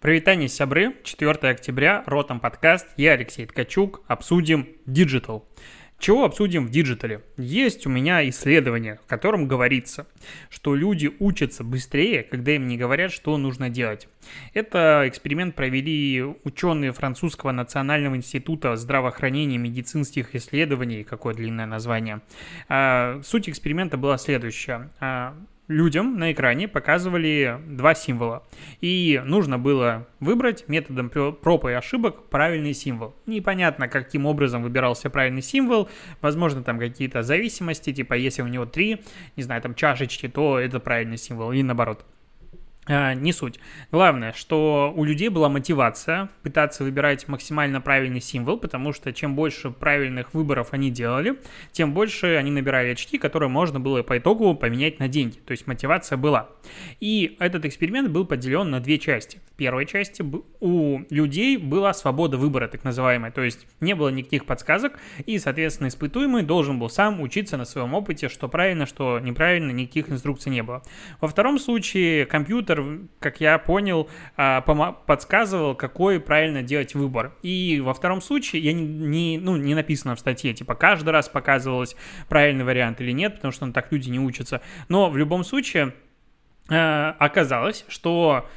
Прывітанне, сябры. 4 октября, Ротом подкаст. Я Алексей Ткачук. Обсудим digital. Чего обсудим в digital е? Есть у меня исследование, в котором говорится, что люди учатся быстрее, когда им не говорят, что нужно делать. Это эксперимент провели ученые французского национального института здравоохранения и медицинских исследований, какое длинное название. А, суть эксперимента была следующая а, людям на экране показывали два символа. И нужно было выбрать методом проб и ошибок правильный символ. Непонятно, каким образом выбирался правильный символ. Возможно, там какие-то зависимости, типа если у него три, не знаю, там чашечки, то это правильный символ, и наоборот. А, не суть. Главное, что у людей была мотивация пытаться выбирать максимально правильный символ, потому что чем больше правильных выборов они делали, тем больше они набирали очки, которые можно было по итогу поменять на деньги. То есть мотивация была. И этот эксперимент был поделен на две части. В первой части у людей была свобода выбора, так называемая. То есть не было никаких подсказок, и, соответственно, испытуемый должен был сам учиться на своем опыте, что правильно, что неправильно, никаких инструкций не было. Во втором случае компьютер компьютер, как я понял, а, подсказывал, какой правильно делать выбор. И во втором случае, я не, не, ну, не написано в статье, типа, каждый раз показывалось правильный вариант или нет, потому что ну, так люди не учатся. Но в любом случае а, оказалось, что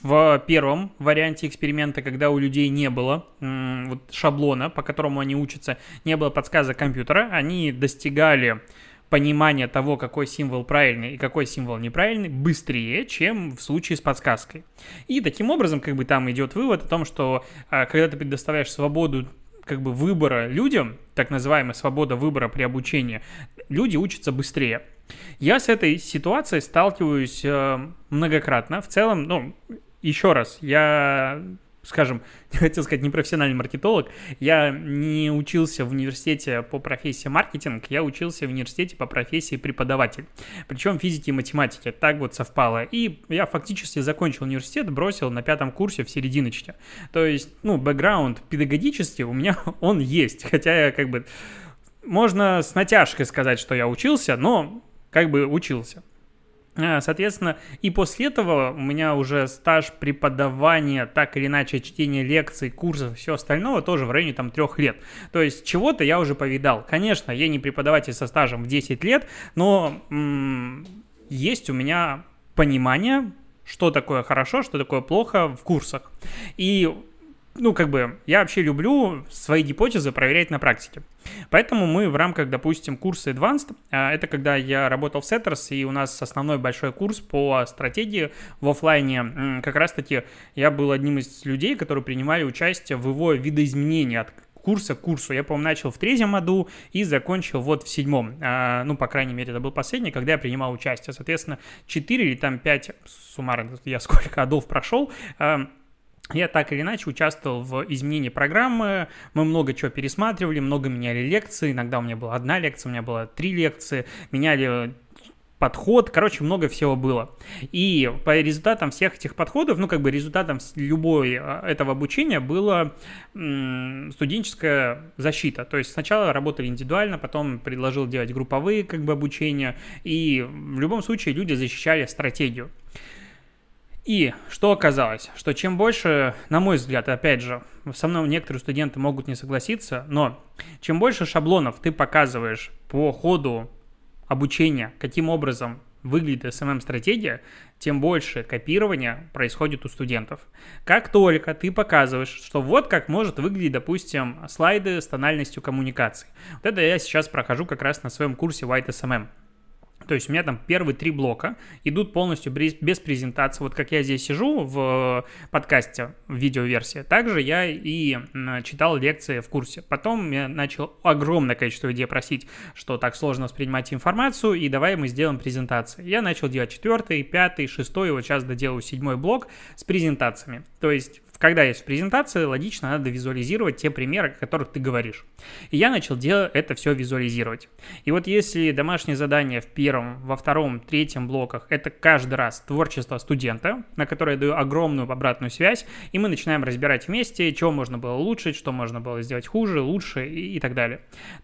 в первом варианте эксперимента, когда у людей не было вот, шаблона, по которому они учатся, не было подсказок компьютера, они достигали понимание того, какой символ правильный и какой символ неправильный, быстрее, чем в случае с подсказкой. И таким образом, как бы там идет вывод о том, что а, когда ты предоставляешь свободу как бы выбора людям, так называемая свобода выбора при обучении, люди учатся быстрее. Я с этой ситуацией сталкиваюсь э, многократно. В целом, ну, еще раз, я скажем, хотел сказать, не профессиональный маркетолог. Я не учился в университете по профессии маркетинг, я учился в университете по профессии преподаватель. Причем физики и математики. Так вот совпало. И я фактически закончил университет, бросил на пятом курсе в серединочке. То есть, ну, бэкграунд педагогический у меня он есть. Хотя я как бы... Можно с натяжкой сказать, что я учился, но как бы учился. А, соответственно, и после этого у меня уже стаж преподавания, так или иначе, чтения лекций, курсов, все остального тоже в районе там трех лет. То есть чего-то я уже повидал. Конечно, я не преподаватель со стажем в 10 лет, но м- есть у меня понимание, что такое хорошо, что такое плохо в курсах. И ну, как бы, я вообще люблю свои гипотезы проверять на практике. Поэтому мы в рамках, допустим, курса Advanced, а, это когда я работал в Setters, и у нас основной большой курс по стратегии в офлайне, как раз-таки я был одним из людей, которые принимали участие в его видоизменении от курса к курсу. Я, по-моему, начал в третьем году и закончил вот в седьмом. А, ну, по крайней мере, это был последний, когда я принимал участие. Соответственно, 4 или там 5 суммарно, я сколько годов прошел, а, я так или иначе участвовал в изменении программы, мы много чего пересматривали, много меняли лекции, иногда у меня была одна лекция, у меня было три лекции, меняли подход, короче, много всего было. И по результатам всех этих подходов, ну, как бы результатом любой а, этого обучения было студенческая защита. То есть сначала работали индивидуально, потом предложил делать групповые, как бы, обучения, и в любом случае люди защищали стратегию. И что оказалось? Что чем больше, на мой взгляд, опять же, со мной некоторые студенты могут не согласиться, но чем больше шаблонов ты показываешь по ходу обучения, каким образом выглядит SMM-стратегия, тем больше копирования происходит у студентов. Как только ты показываешь, что вот как может выглядеть, допустим, слайды с тональностью коммуникации. Вот это я сейчас прохожу как раз на своем курсе White SMM. То есть у меня там первые три блока идут полностью без презентации. Вот как я здесь сижу в подкасте, в видеоверсии, также я и читал лекции в курсе. Потом я начал огромное количество людей просить, что так сложно воспринимать информацию, и давай мы сделаем презентации. Я начал делать четвертый, пятый, шестой, вот сейчас доделаю седьмой блок с презентациями. То есть когда есть презентация, логично надо визуализировать те примеры, о которых ты говоришь. И я начал делать это все визуализировать. И вот если домашнее задание в первом, во втором, третьем блоках это каждый раз творчество студента, на которое я даю огромную обратную связь, и мы начинаем разбирать вместе, что можно было улучшить, что можно было сделать хуже, лучше и, и так далее,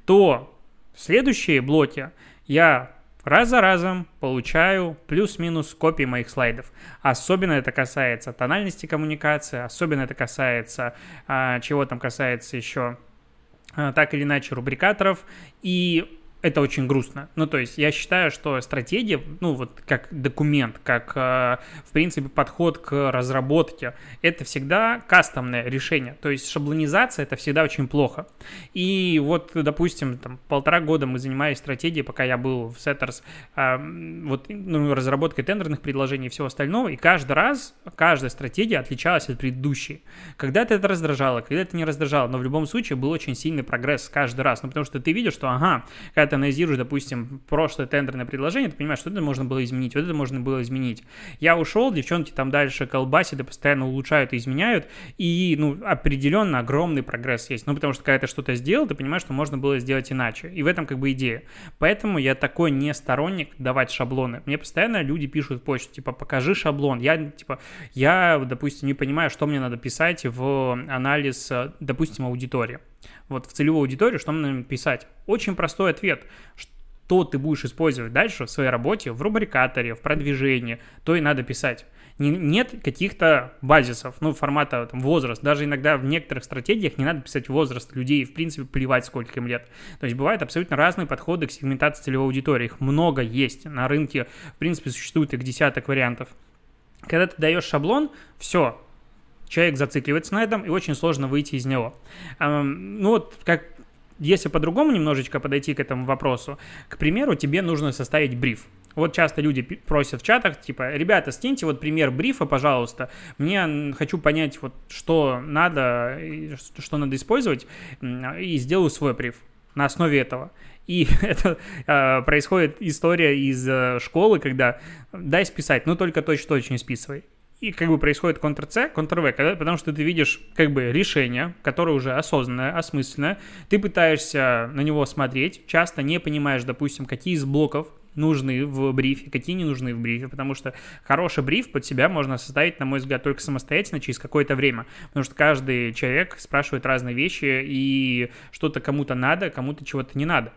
то следующие блоки я раз за разом получаю плюс-минус копии моих слайдов. Особенно это касается тональности коммуникации, особенно это касается, а, чего там касается еще, а, так или иначе, рубрикаторов. И это очень грустно. Ну, то есть я считаю, что стратегия, ну, вот как документ, как, э, в принципе, подход к разработке, это всегда кастомное решение. То есть шаблонизация это всегда очень плохо. И вот, допустим, там, полтора года мы занимались стратегией, пока я был в Setters, э, вот, ну, разработкой тендерных предложений и всего остального, и каждый раз, каждая стратегия отличалась от предыдущей. Когда-то это раздражало, когда-то не раздражало, но в любом случае был очень сильный прогресс каждый раз. Ну, потому что ты видишь, что, ага, когда ты анализируешь, допустим, прошлое тендерное предложение, ты понимаешь, что это можно было изменить, вот это можно было изменить. Я ушел, девчонки там дальше колбасят и постоянно улучшают и изменяют, и, ну, определенно огромный прогресс есть. Ну, потому что когда ты что-то сделал, ты понимаешь, что можно было сделать иначе. И в этом как бы идея. Поэтому я такой не сторонник давать шаблоны. Мне постоянно люди пишут почту, типа, покажи шаблон. Я, типа, я, допустим, не понимаю, что мне надо писать в анализ, допустим, аудитории вот в целевую аудиторию, что нам писать? Очень простой ответ. Что ты будешь использовать дальше в своей работе, в рубрикаторе, в продвижении, то и надо писать. Не, нет каких-то базисов, ну, формата там, возраст. Даже иногда в некоторых стратегиях не надо писать возраст людей, в принципе, плевать, сколько им лет. То есть бывают абсолютно разные подходы к сегментации целевой аудитории. Их много есть на рынке, в принципе, существует их десяток вариантов. Когда ты даешь шаблон, все, человек зацикливается на этом, и очень сложно выйти из него. Ну вот, как если по-другому немножечко подойти к этому вопросу, к примеру, тебе нужно составить бриф. Вот часто люди просят в чатах, типа, ребята, скиньте вот пример брифа, пожалуйста. Мне хочу понять, вот что надо, что надо использовать, и сделаю свой бриф на основе этого. И это э, происходит история из э, школы, когда дай списать, но только точно-точно списывай и как бы происходит Ctrl-V, когда, потому что ты видишь как бы решение, которое уже осознанное, осмысленное, ты пытаешься на него смотреть, часто не понимаешь, допустим, какие из блоков нужны в брифе, какие не нужны в брифе, потому что хороший бриф под себя можно составить, на мой взгляд, только самостоятельно через какое-то время, потому что каждый человек спрашивает разные вещи, и что-то кому-то надо, кому-то чего-то не надо.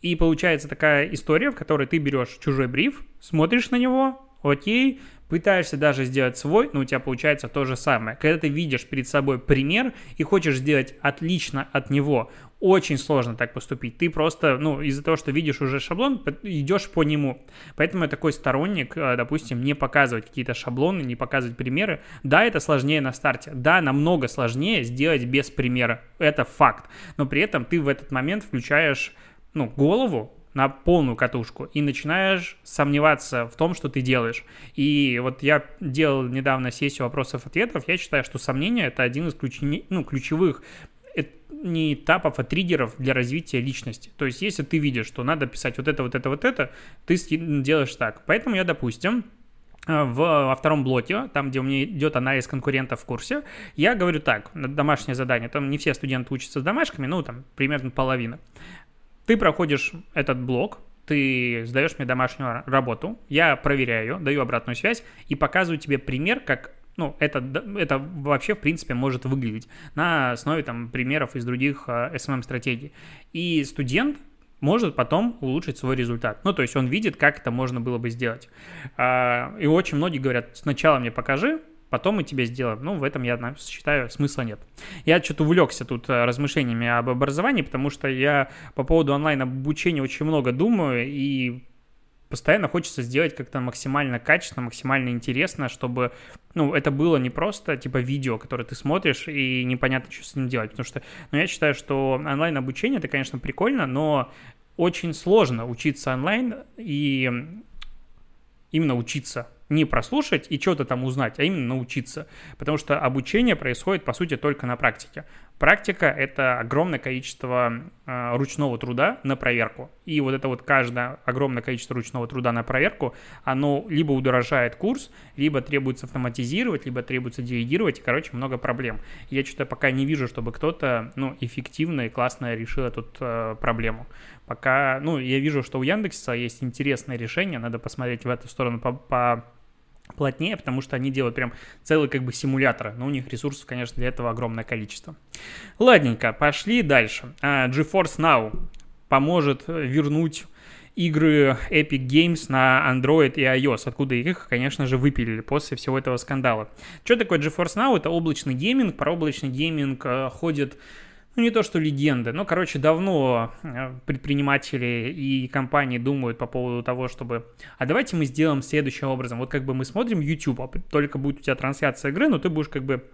И получается такая история, в которой ты берешь чужой бриф, смотришь на него, окей, пытаешься даже сделать свой, но у тебя получается то же самое. Когда ты видишь перед собой пример и хочешь сделать отлично от него, очень сложно так поступить. Ты просто, ну, из-за того, что видишь уже шаблон, идешь по нему. Поэтому я такой сторонник, э, допустим, не показывать какие-то шаблоны, не показывать примеры. Да, это сложнее на старте. Да, намного сложнее сделать без примера. Это факт. Но при этом ты в этот момент включаешь, ну, голову, на полную катушку и начинаешь сомневаться в том, что ты делаешь. И вот я делал недавно сессию вопросов-ответов, я считаю, что сомнение — это один из ключ... ну, ключевых не этапов, а триггеров для развития личности. То есть, если ты видишь, что надо писать вот это, вот это, вот это, ты делаешь так. Поэтому я, допустим, э, в, во втором блоке, там, где у меня идет анализ конкурентов в курсе, я говорю так, домашнее задание, там не все студенты учатся с домашками, ну, там, примерно половина. Ты проходишь этот блок, ты сдаешь мне домашнюю работу, я проверяю, даю обратную связь и показываю тебе пример, как ну, это, это вообще, в принципе, может выглядеть на основе там примеров из других SMM-стратегий. И студент может потом улучшить свой результат. Ну, то есть он видит, как это можно было бы сделать. А, и очень многие говорят, сначала мне покажи, потом мы тебе сделаем. Ну, в этом, я считаю, смысла нет. Я что-то увлекся тут э, размышлениями об образовании, потому что я по поводу онлайн-обучения очень много думаю, и постоянно хочется сделать как-то максимально качественно, максимально интересно, чтобы, ну, это было не просто, типа, видео, которое ты смотришь, и непонятно, что с ним делать, потому что, ну, я считаю, что онлайн-обучение, это, конечно, прикольно, но очень сложно учиться онлайн и именно учиться, не прослушать и что-то там узнать, а именно научиться. Потому что обучение происходит, по сути, только на практике. Практика — это огромное количество э, ручного труда на проверку. И вот это вот каждое огромное количество ручного труда на проверку, оно либо удорожает курс, либо требуется автоматизировать, либо требуется делегировать, и, короче, много проблем. Я что-то пока не вижу, чтобы кто-то, ну, эффективно и классно решил эту э, проблему. Пока, ну, я вижу, что у Яндекса есть интересное решение, надо посмотреть в эту сторону по, по плотнее, потому что они делают прям целый как бы симулятор, но у них ресурсов, конечно, для этого огромное количество. Ладненько, пошли дальше. Э, GeForce Now поможет вернуть игры Epic Games на Android и iOS, откуда их, конечно же, выпилили после всего этого скандала. Что такое GeForce Now? Это облачный гейминг. Про облачный гейминг э, ходит ну не то что легенда, но, короче, давно э, предприниматели и компании думают по поводу того, чтобы, а давайте мы сделаем следующим образом. Вот как бы мы смотрим YouTube, а только будет у тебя трансляция игры, но ты будешь как бы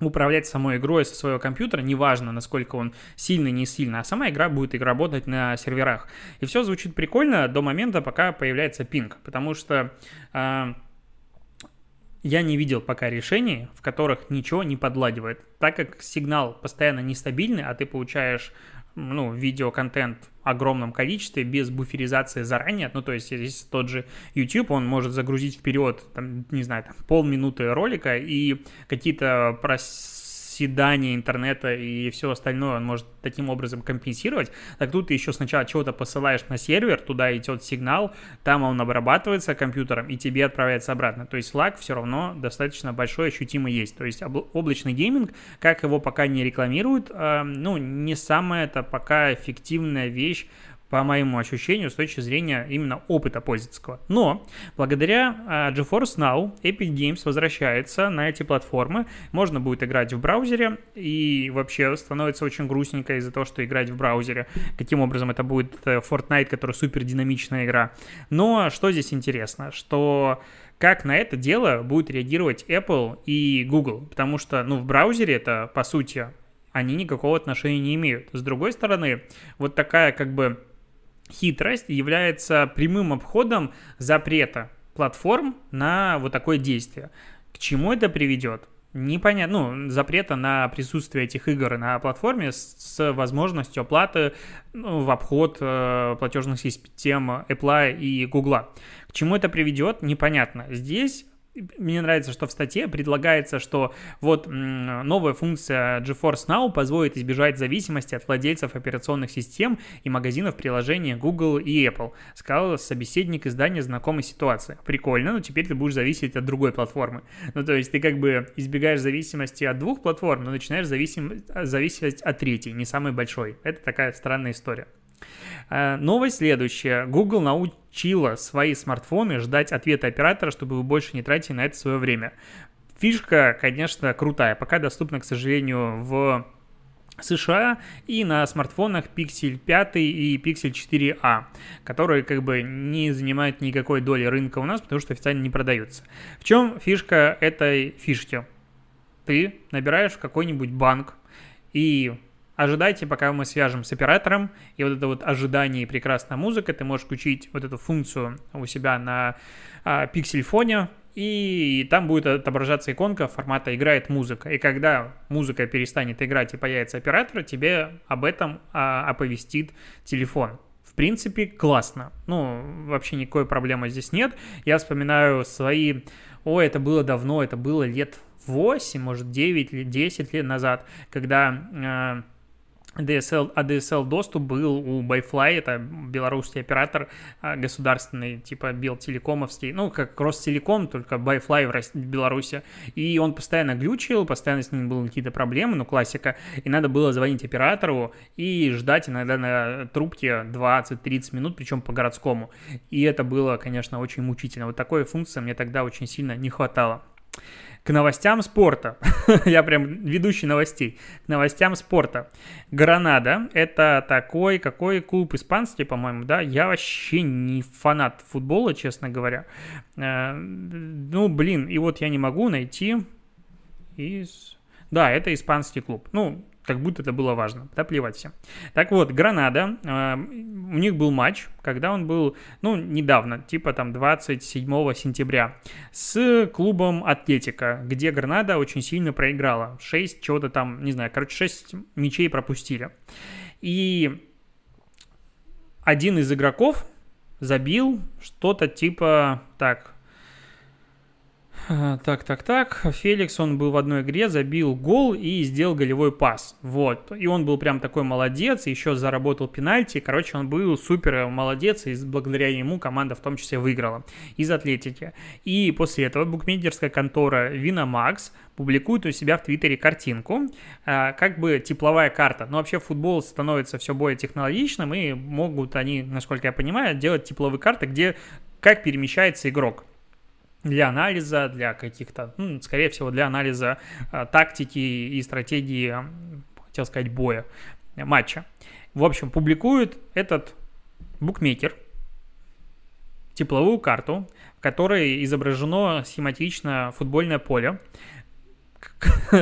управлять самой игрой со своего компьютера, неважно, насколько он сильный, не сильный, а сама игра будет работать на серверах. И все звучит прикольно до момента, пока появляется пинг, потому что э, я не видел пока решений, в которых ничего не подладивает. Так как сигнал постоянно нестабильный, а ты получаешь ну, видеоконтент в огромном количестве, без буферизации заранее. Ну, то есть, если тот же YouTube, он может загрузить вперед, там, не знаю, там, полминуты ролика и какие-то прос седание интернета и все остальное он может таким образом компенсировать, так тут ты еще сначала чего-то посылаешь на сервер, туда идет сигнал, там он обрабатывается компьютером и тебе отправляется обратно. То есть лаг все равно достаточно большой, ощутимо есть. То есть облачный гейминг, как его пока не рекламируют, э, ну, не самая это пока эффективная вещь по моему ощущению, с точки зрения именно опыта пользовательского. Но благодаря uh, GeForce Now Epic Games возвращается на эти платформы. Можно будет играть в браузере, и вообще становится очень грустненько из-за того, что играть в браузере. Каким образом это будет э, Fortnite, который супер динамичная игра. Но что здесь интересно, что как на это дело будет реагировать Apple и Google, потому что, ну, в браузере это, по сути, они никакого отношения не имеют. С другой стороны, вот такая как бы хитрость является прямым обходом запрета платформ на вот такое действие. К чему это приведет? Непонятно, ну, запрета на присутствие этих игр на платформе с, с возможностью оплаты ну, в обход э, платежных систем Apple и Google. К чему это приведет, непонятно. Здесь мне нравится, что в статье предлагается, что вот новая функция GeForce Now позволит избежать зависимости от владельцев операционных систем и магазинов приложений Google и Apple, сказал собеседник издания знакомой ситуации. Прикольно, но теперь ты будешь зависеть от другой платформы. Ну, то есть ты как бы избегаешь зависимости от двух платформ, но начинаешь зависим... зависеть от третьей, не самой большой. Это такая странная история. Э, новость следующая. Google научила свои смартфоны ждать ответа оператора, чтобы вы больше не тратили на это свое время. Фишка, конечно, крутая. Пока доступна, к сожалению, в США и на смартфонах Pixel 5 и Pixel 4a, которые как бы не занимают никакой доли рынка у нас, потому что официально не продаются. В чем фишка этой фишки? Ты набираешь какой-нибудь банк и ожидайте, пока мы свяжем с оператором, и вот это вот ожидание и прекрасная музыка, ты можешь включить вот эту функцию у себя на а, пиксель-фоне, и там будет отображаться иконка формата «Играет музыка». И когда музыка перестанет играть и появится оператор, тебе об этом а, оповестит телефон. В принципе, классно. Ну, вообще никакой проблемы здесь нет. Я вспоминаю свои... Ой, это было давно, это было лет 8, может, 9 или 10 лет назад, когда а, DSL, ADSL доступ был у Byfly, это белорусский оператор а, государственный, типа Белтелекомовский, ну, как Ростелеком, только России, в Беларуси. И он постоянно глючил, постоянно с ним были какие-то проблемы, ну, классика. И надо было звонить оператору и ждать иногда на трубке 20-30 минут, причем по городскому. И это было, конечно, очень мучительно. Вот такой функции мне тогда очень сильно не хватало. К новостям спорта. Я прям ведущий новостей. К новостям спорта. Гранада – это такой, какой клуб испанский, по-моему, да? Я вообще не фанат футбола, честно говоря. Э, ну, блин, и вот я не могу найти из... Да, это испанский клуб. Ну, как будто это было важно. Да, плевать всем. Так вот, Гранада, э, у них был матч, когда он был, ну, недавно, типа там 27 сентября, с клубом Атлетика, где Гранада очень сильно проиграла. 6 чего-то там, не знаю, короче, 6 мячей пропустили. И один из игроков забил что-то типа, так, А, так, так, так. Феликс, он был в одной игре, забил гол и сделал голевой пас. Вот. И он был прям такой молодец, еще заработал пенальти. Короче, он был супер молодец, и благодаря ему команда в том числе выиграла из Атлетики. И после этого букмекерская контора Winamax публикует у себя в Твиттере картинку, а, как бы тепловая карта. Но вообще футбол становится все более технологичным, и могут они, насколько я понимаю, делать тепловые карты, где как перемещается игрок для анализа, для каких-то, ну, скорее всего, для анализа э, тактики и стратегии, хотел сказать, боя, матча. В общем, публикует этот букмекер тепловую карту, в которой изображено схематично футбольное поле.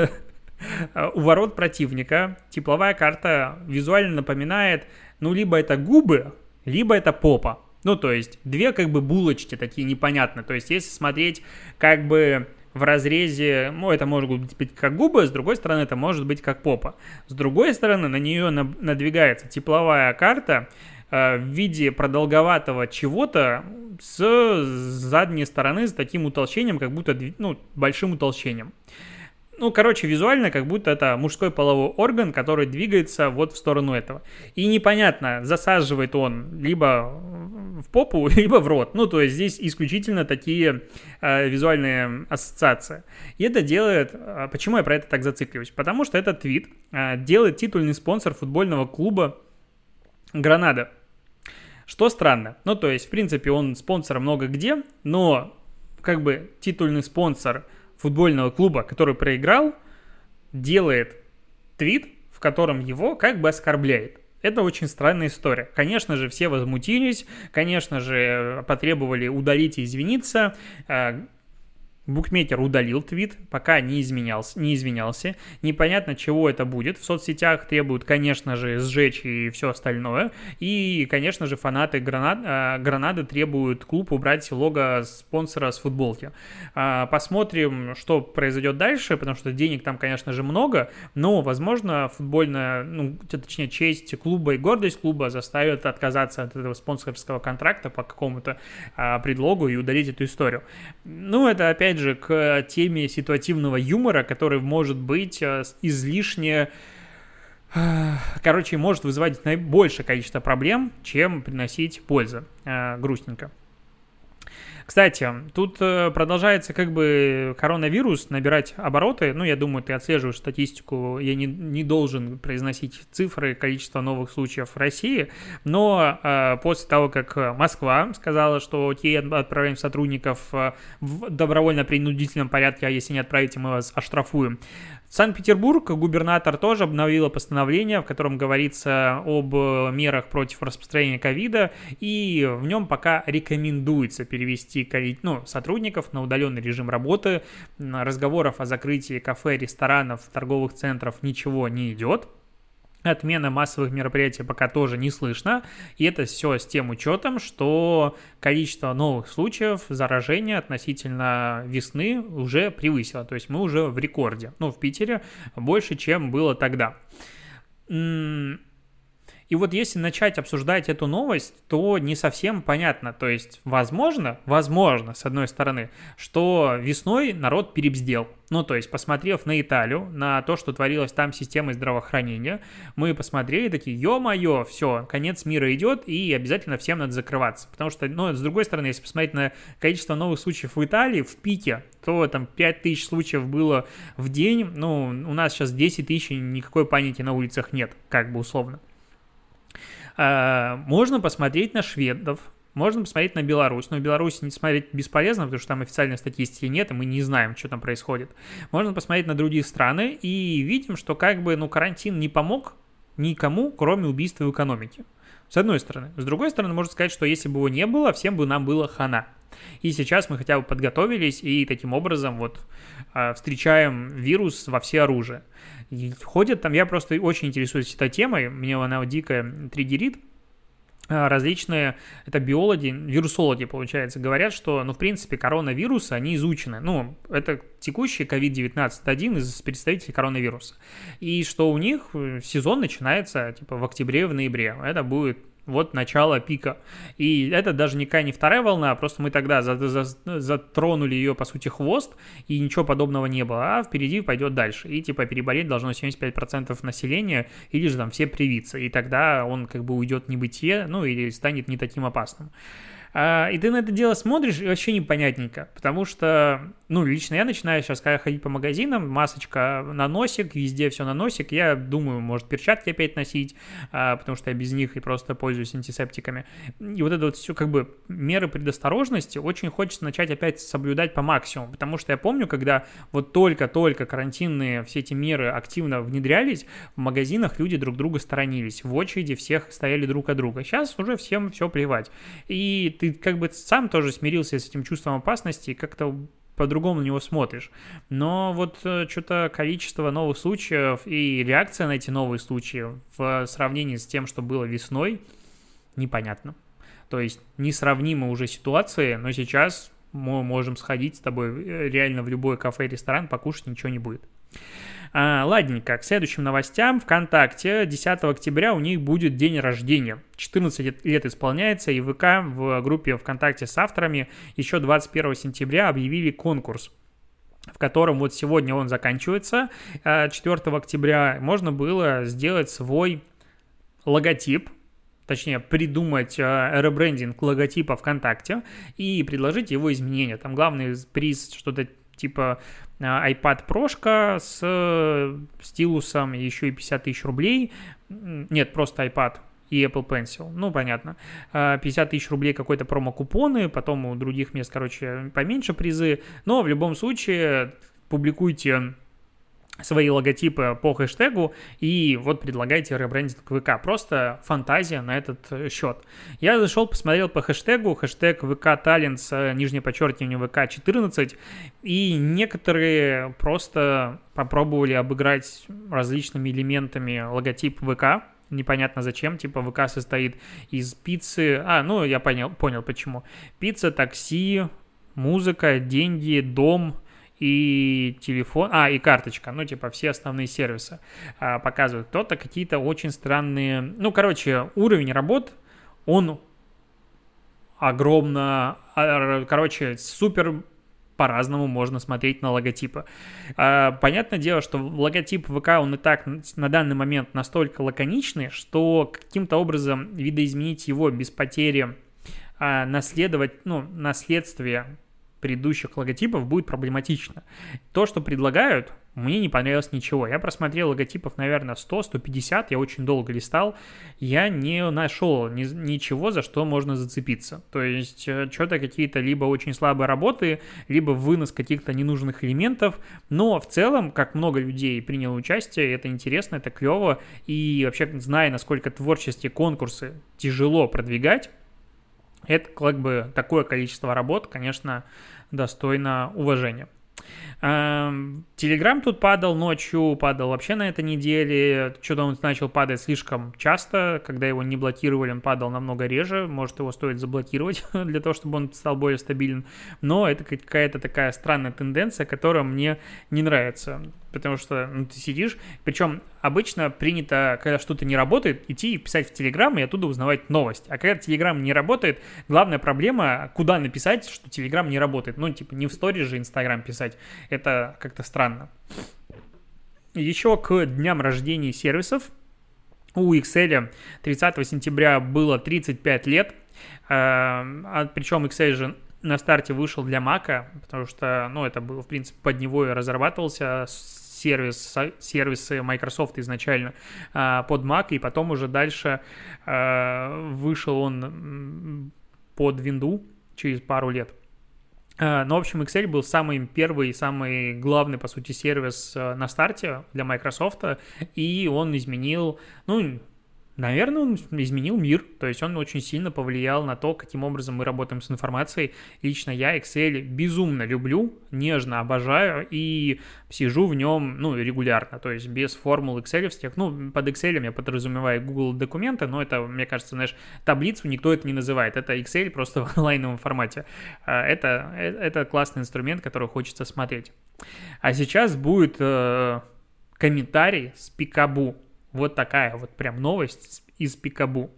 У ворот противника тепловая карта визуально напоминает, ну, либо это губы, либо это попа. Ну, то есть, две как бы булочки такие непонятные. То есть, если смотреть как бы в разрезе, ну, это может быть как губы, с другой стороны, это может быть как попа. С другой стороны, на нее надвигается тепловая карта э, в виде продолговатого чего-то с задней стороны с таким утолщением, как будто, ну, большим утолщением. Ну, короче, визуально как будто это мужской половой орган, который двигается вот в сторону этого. И непонятно, засаживает он либо в попу, либо в рот. Ну, то есть здесь исключительно такие э, визуальные ассоциации. И это делает... Э, почему я про это так зацикливаюсь? Потому что этот твит э, делает титульный спонсор футбольного клуба Гранада. Что странно. Ну, то есть, в принципе, он спонсор много где, но как бы титульный спонсор футбольного клуба, который проиграл, делает твит, в котором его как бы оскорбляет. Это очень странная история. Конечно же, все возмутились, конечно же, потребовали удалить и извиниться. Букмекер удалил твит, пока не изменялся, не извинялся. Непонятно, чего это будет. В соцсетях требуют, конечно же, сжечь и все остальное. И, конечно же, фанаты Гранад, э, Гранады требуют клуб убрать лого спонсора с футболки. Э, посмотрим, что произойдет дальше, потому что денег там, конечно же, много. Но, возможно, футбольная, ну, точнее, честь клуба и гордость клуба заставят отказаться от этого спонсорского контракта по какому-то э, предлогу и удалить эту историю. Ну, это, опять же, к теме ситуативного юмора, который может быть э, излишне э, короче, может вызывать наибольшее количество проблем, чем приносить пользу. Э, грустненько. Кстати, тут э, продолжается как бы коронавирус набирать обороты. Ну, я думаю, ты отслеживаешь статистику. Я не, не должен произносить цифры количества новых случаев в России. Но э, после того, как Москва сказала, что окей, отправляем сотрудников э, в добровольно-принудительном порядке, а если не отправите, мы вас оштрафуем. Санкт-Петербург, губернатор тоже обновила постановление, в котором говорится об э, мерах против распространения ковида, и в нем пока рекомендуется перевести ну, сотрудников на удаленный режим работы. Разговоров о закрытии кафе, ресторанов, торговых центров ничего не идет. Отмена массовых мероприятий пока тоже не слышно, и это все с тем учетом, что количество новых случаев заражения относительно весны уже превысило, то есть мы уже в рекорде, ну, в Питере больше, чем было тогда. И вот если начать обсуждать эту новость, то не совсем понятно. То есть, возможно, возможно, с одной стороны, что весной народ перебздел. Ну, то есть, посмотрев на Италию, на то, что творилось там системой здравоохранения, мы посмотрели такие, ё-моё, все, конец мира идет, и обязательно всем надо закрываться. Потому что, ну, с другой стороны, если посмотреть на количество новых случаев в Италии, в пике, то там 5 тысяч случаев было в день, ну, у нас сейчас 10 тысяч, никакой паники на улицах нет, как бы условно. А, можно посмотреть на шведов, можно посмотреть на Беларусь, но Беларусь не смотреть бесполезно, потому что там официальной статистики нет, и мы не знаем, что там происходит. Можно посмотреть на другие страны, и видим, что как бы, ну, карантин не помог никому, кроме убийства в экономике. С одной стороны. С другой стороны, можно сказать, что если бы его не было, всем бы нам было хана. И сейчас мы хотя бы подготовились и таким образом вот а, встречаем вирус во все оружие. И ходят там, я просто очень интересуюсь этой темой, мне она дико триггерит, а, различные, это биологи, вирусологи, получается, говорят, что, ну, в принципе, коронавирусы, они изучены. Ну, это текущий COVID-19, один из представителей коронавируса. И что у них сезон начинается, типа, в октябре, в ноябре. Это будет вот начало пика. И это даже никакая не вторая волна, просто мы тогда за, за, затронули ее, по сути, хвост, и ничего подобного не было, а впереди пойдет дальше. И, типа, переболеть должно 75% населения, или же там все привиться, и тогда он как бы уйдет в небытие, ну, или станет не таким опасным. А, и ты на это дело смотришь, и вообще непонятненько, потому что, ну, лично я начинаю сейчас, когда ходить по магазинам, масочка на носик, везде все на носик, я думаю, может, перчатки опять носить, а, потому что я без них и просто пользуюсь антисептиками. И вот это вот все, как бы, меры предосторожности очень хочется начать опять соблюдать по максимуму, потому что я помню, когда вот только-только карантинные все эти меры активно внедрялись, в магазинах люди друг друга сторонились, в очереди всех стояли друг от друга. Сейчас уже всем все плевать. И ты как бы сам тоже смирился с этим чувством опасности и как-то по-другому на него смотришь. Но вот э, что-то количество новых случаев и реакция на эти новые случаи в сравнении с тем, что было весной, непонятно. То есть несравнимы уже ситуации, но сейчас мы можем сходить с тобой э, реально в любой кафе, ресторан, покушать, ничего не будет. А, ладненько, к следующим новостям. ВКонтакте 10 октября у них будет день рождения. 14 лет исполняется, и ВК в группе ВКонтакте с авторами еще 21 сентября объявили конкурс в котором вот сегодня он заканчивается. 4 а, октября можно было сделать свой логотип, точнее, придумать э, ребрендинг логотипа ВКонтакте и предложить его изменения. Там главный приз что-то типа а, iPad Pro с э, стилусом еще и 50 тысяч рублей. Нет, просто iPad и Apple Pencil. Ну, понятно. 50 а, тысяч рублей какой-то промо-купоны, потом у других мест, короче, поменьше призы. Но в любом случае публикуйте свои логотипы по хэштегу и вот предлагайте ребрендинг ВК. Просто фантазия на этот э, счет. Я зашел, посмотрел по хэштегу, хэштег ВК Talents, нижнее подчеркивание ВК 14, и некоторые просто попробовали обыграть различными элементами логотип ВК, непонятно зачем, типа ВК состоит из пиццы, а, ну, я понял, понял почему. Пицца, такси, музыка, деньги, дом, и телефон, а, и карточка, ну, типа, все основные сервисы а, показывают. Кто-то какие-то очень странные, ну, короче, уровень работ, он огромно, а, короче, супер по-разному можно смотреть на логотипы. А, понятное дело, что логотип ВК, он и так на данный момент настолько лаконичный, что каким-то образом видоизменить его без потери а, наследовать, ну, наследствие предыдущих логотипов будет проблематично. То, что предлагают, мне не понравилось ничего. Я просмотрел логотипов, наверное, 100-150, я очень долго листал, я не нашел ни, ничего, за что можно зацепиться. То есть, э, что-то какие-то либо очень слабые работы, либо вынос каких-то ненужных элементов, но в целом, как много людей приняло участие, это интересно, это клево, и вообще, зная, насколько творческие конкурсы тяжело продвигать, это как бы такое количество работ, конечно, достойно уважения. Телеграм тут падал ночью, падал вообще на этой неделе. Что-то он начал падать слишком часто. Когда его не блокировали, он падал намного реже. Может, его стоит заблокировать для того, чтобы он стал более стабилен. Но это какая-то такая странная тенденция, которая мне не нравится. Потому что ну, ты сидишь, причем обычно принято, когда что-то не работает, идти и писать в Телеграм и оттуда узнавать новость. А когда Телеграм не работает, главная проблема, куда написать, что Телеграм не работает. Ну, типа, не в сторис же Инстаграм писать. Это как-то странно. Еще к дням рождения сервисов у Excel 30 сентября было 35 лет, а, а причем Excel же на старте вышел для Mac, потому что, ну, это было, в принципе, под него и разрабатывался сервис, сервисы Microsoft изначально а, под Mac, и потом уже дальше а, вышел он под Windows через пару лет. А, но, в общем, Excel был самый первый и самый главный, по сути, сервис а, на старте для Microsoft, и он изменил, ну, Наверное, он изменил мир, то есть он очень сильно повлиял на то, каким образом мы работаем с информацией. Лично я Excel безумно люблю, нежно обожаю и сижу в нем, ну, регулярно, то есть без формул Excel. Ну, под Excel я подразумеваю Google документы, но это, мне кажется, знаешь, таблицу никто это не называет. Это Excel просто в онлайновом формате. А, это, э, это классный инструмент, который хочется смотреть. А сейчас будет э, комментарий с Пикабу вот такая вот прям новость из Пикабу.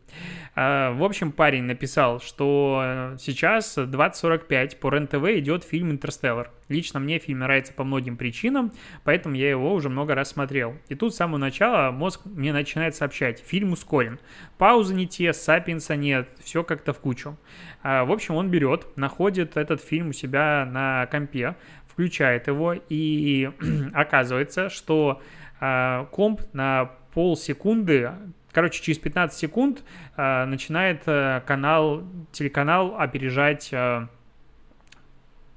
А, в общем, парень написал, что сейчас 20.45 по РЕН-ТВ идет фильм «Интерстеллар». Лично мне фильм нравится по многим причинам, поэтому я его уже много раз смотрел. И тут с самого начала мозг мне начинает сообщать, фильм ускорен. Паузы не те, сапиенса нет, все как-то в кучу. А, в общем, он берет, находит этот фильм у себя на компе, включает его, и оказывается, что а, комп на полсекунды Короче, через 15 секунд э, начинает э, канал, телеканал опережать э,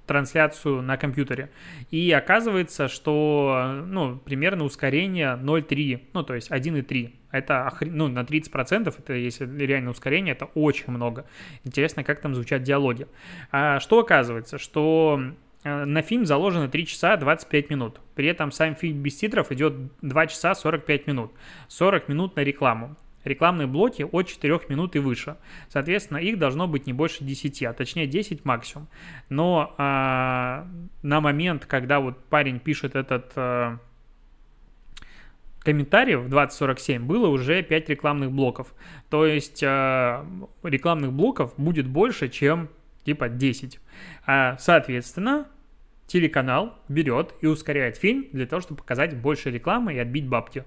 трансляцию на компьютере. И оказывается, что ну, примерно ускорение 0,3, ну то есть 1,3. Это ну, на 30%, это если реально ускорение, это очень много. Интересно, как там звучат диалоги. А что оказывается? Что на фильм заложено 3 часа 25 минут. При этом сам фильм без титров идет 2 часа 45 минут. 40 минут на рекламу рекламные блоки от 4 минут и выше. Соответственно, их должно быть не больше 10, а точнее 10 максимум. Но а, на момент, когда вот парень пишет этот а, комментарий в 2047 было уже 5 рекламных блоков. То есть а, рекламных блоков будет больше, чем типа 10. А, соответственно, телеканал берет и ускоряет фильм для того, чтобы показать больше рекламы и отбить бабки.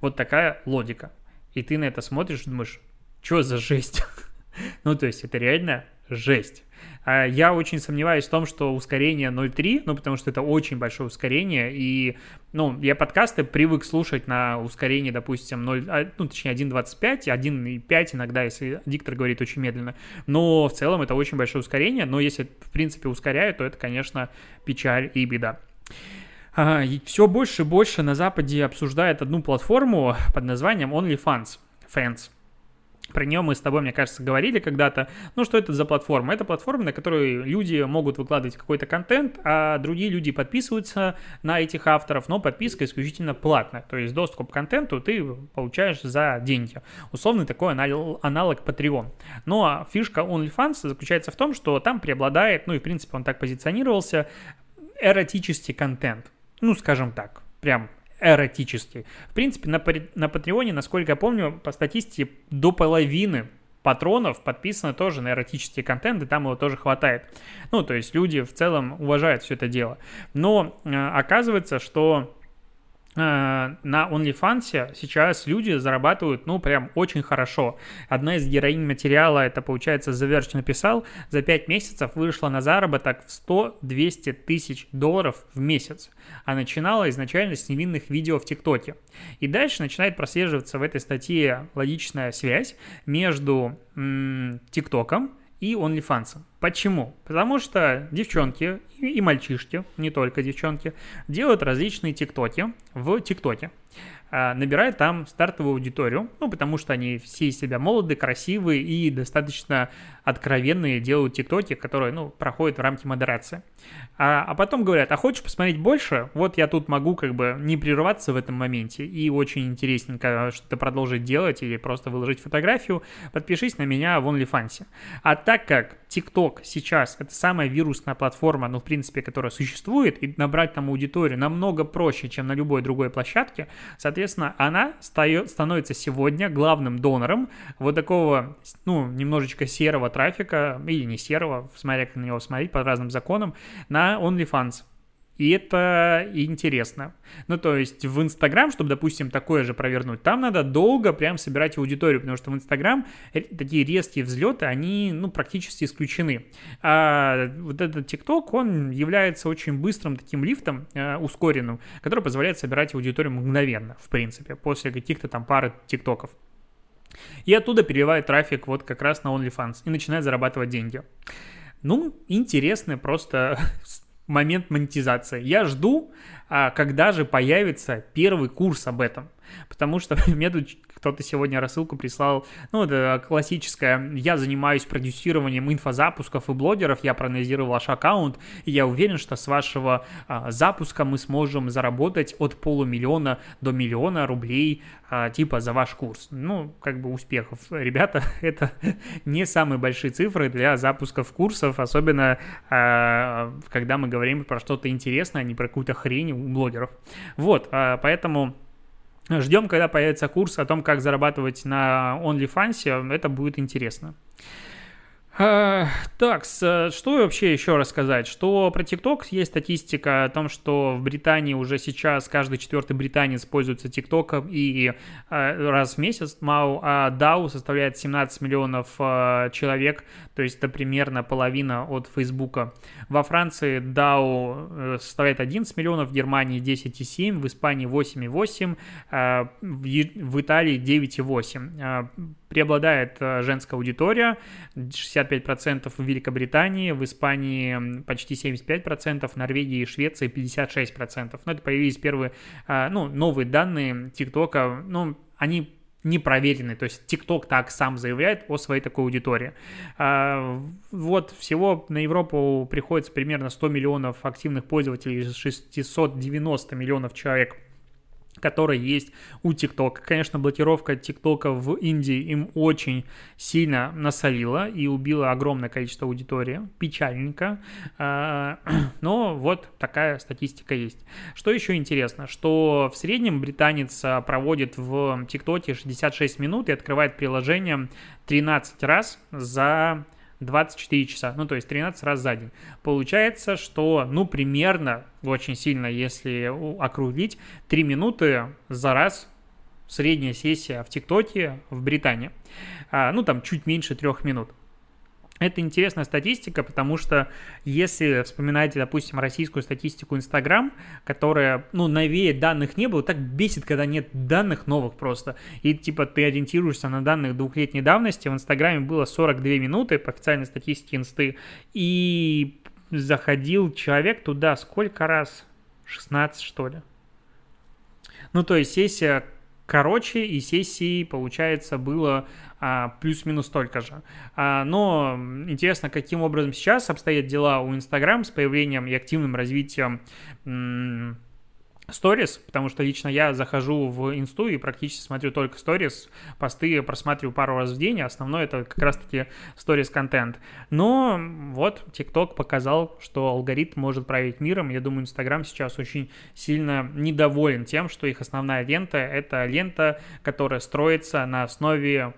Вот такая логика. И ты на это смотришь и думаешь, что за жесть? ну, то есть это реально жесть. А я очень сомневаюсь в том, что ускорение 0.3, ну, потому что это очень большое ускорение, и, ну, я подкасты привык слушать на ускорении, допустим, 0, а, ну, точнее, 1.25, 1.5 иногда, если диктор говорит очень медленно, но в целом это очень большое ускорение, но если, в принципе, ускоряют, то это, конечно, печаль и беда. А, все больше и больше на Западе обсуждают одну платформу под названием OnlyFans. Fans. Про нее мы с тобой, мне кажется, говорили когда-то. Ну, что это за платформа? Это платформа, на которой люди могут выкладывать какой-то контент, а другие люди подписываются на этих авторов, но подписка исключительно платная. То есть доступ к контенту ты получаешь за деньги. Условный такой аналог Patreon. Но ну, а фишка OnlyFans заключается в том, что там преобладает, ну и в принципе он так позиционировался, эротический контент ну, скажем так, прям эротический. В принципе, на, на Патреоне, насколько я помню, по статистике до половины патронов подписано тоже на эротический контент, и там его тоже хватает. Ну, то есть люди в целом уважают все это дело. Но э, оказывается, что на OnlyFans сейчас люди зарабатывают, ну, прям очень хорошо. Одна из героинь материала, это, получается, Verge написал, за 5 месяцев вышла на заработок в 100-200 тысяч долларов в месяц. А начинала изначально с невинных видео в ТикТоке. И дальше начинает прослеживаться в этой статье логичная связь между ТикТоком и OnlyFans. Почему? Потому что девчонки и мальчишки, не только девчонки, делают различные тиктоки в тиктоке. А, набирают там стартовую аудиторию, ну, потому что они все из себя молоды, красивые и достаточно откровенные делают тиктоки, которые, ну, проходят в рамки модерации. А, а потом говорят, а хочешь посмотреть больше? Вот я тут могу как бы не прерываться в этом моменте и очень интересненько что-то продолжить делать или просто выложить фотографию, подпишись на меня в OnlyFans. А так как TikTok сейчас это самая вирусная платформа, ну, в принципе, которая существует, и набрать там аудиторию намного проще, чем на любой другой площадке, соответственно, Соответственно, она становится сегодня главным донором вот такого, ну, немножечко серого трафика, или не серого, смотря как на него смотреть, по разным законам, на OnlyFans. И это интересно. Ну, то есть в Инстаграм, чтобы, допустим, такое же провернуть, там надо долго прям собирать аудиторию, потому что в Инстаграм такие резкие взлеты, они, ну, практически исключены. А вот этот ТикТок, он является очень быстрым таким лифтом, э, ускоренным, который позволяет собирать аудиторию мгновенно, в принципе, после каких-то там пары ТикТоков. И оттуда переливает трафик вот как раз на OnlyFans и начинает зарабатывать деньги. Ну, интересно просто момент монетизации. Я жду, а, когда же появится первый курс об этом. Потому что мне тут кто-то сегодня рассылку прислал, ну, это классическое, я занимаюсь продюсированием инфозапусков и блогеров, я проанализировал ваш аккаунт, и я уверен, что с вашего а, запуска мы сможем заработать от полумиллиона до миллиона рублей, а, типа, за ваш курс. Ну, как бы успехов. Ребята, это не самые большие цифры для запусков курсов, особенно а, когда мы говорим про что-то интересное, а не про какую-то хрень у блогеров. Вот, а, поэтому Ждем, когда появится курс о том, как зарабатывать на OnlyFans. Это будет интересно. А, так, что вообще еще рассказать? Что про TikTok есть статистика о том, что в Британии уже сейчас каждый четвертый британец пользуется TikTok и а, раз в месяц МАУ, а DAO составляет 17 миллионов человек, то есть это примерно половина от Фейсбука. Во Франции DAO э, составляет 11 миллионов, в Германии 10,7, в Испании 8,8, в Италии 9,8 преобладает э, женская аудитория, 65% в Великобритании, в Испании почти 75%, в Норвегии и Швеции 56%. Но это появились первые, э, ну, новые данные ТикТока, ну, они не проверены, то есть TikTok так сам заявляет о своей такой аудитории. А, вот всего на Европу приходится примерно 100 миллионов активных пользователей, 690 миллионов человек – которая есть у ТикТока. Конечно, блокировка ТикТока в Индии им очень сильно насолила и убила огромное количество аудитории. Печальненько. А, но вот такая статистика есть. Что еще интересно, что в среднем британец проводит в ТикТоке 66 минут и открывает приложение 13 раз за 24 часа, ну то есть 13 раз за день. Получается, что ну примерно, очень сильно, если округлить, 3 минуты за раз средняя сессия в ТикТоке в Британии. А, ну там чуть меньше 3 минут. Это интересная статистика, потому что если вспоминаете, допустим, российскую статистику Инстаграм, которая, ну, новее данных не было, так бесит, когда нет данных новых просто. И, типа, ты ориентируешься на данных двухлетней давности. В Инстаграме было 42 минуты по официальной статистике Инсты. И заходил человек туда сколько раз? 16, что ли? Ну, то есть сессия короче, и сессий, получается, было а, плюс-минус столько же. А, но интересно, каким образом сейчас обстоят дела у Инстаграм с появлением и активным развитием сторис, потому что лично я захожу в инсту и практически смотрю только сторис, посты просматриваю пару раз в день, а основное это как раз-таки сторис контент. Но вот TikTok показал, что алгоритм может править миром. Я думаю, Инстаграм сейчас очень сильно недоволен тем, что их основная лента — это лента, которая строится на основе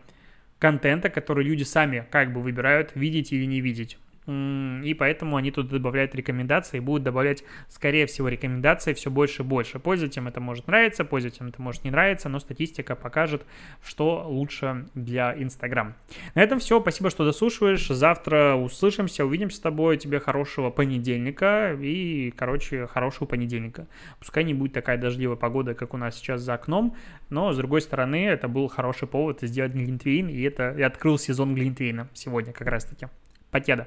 контента, который люди сами как бы выбирают, видеть или не видеть. И поэтому они тут добавляют рекомендации и будут добавлять, скорее всего, рекомендации все больше и больше. Пользователям это может нравиться, пользователям это может не нравиться, но статистика покажет, что лучше для Инстаграм. На этом все. Спасибо, что дослушиваешь. Завтра услышимся, увидимся с тобой. Тебе хорошего понедельника и, короче, хорошего понедельника. Пускай не будет такая дождливая погода, как у нас сейчас за окном, но, с другой стороны, это был хороший повод сделать глинтвейн, и это и открыл сезон глинтвейна сегодня как раз-таки. Покеда.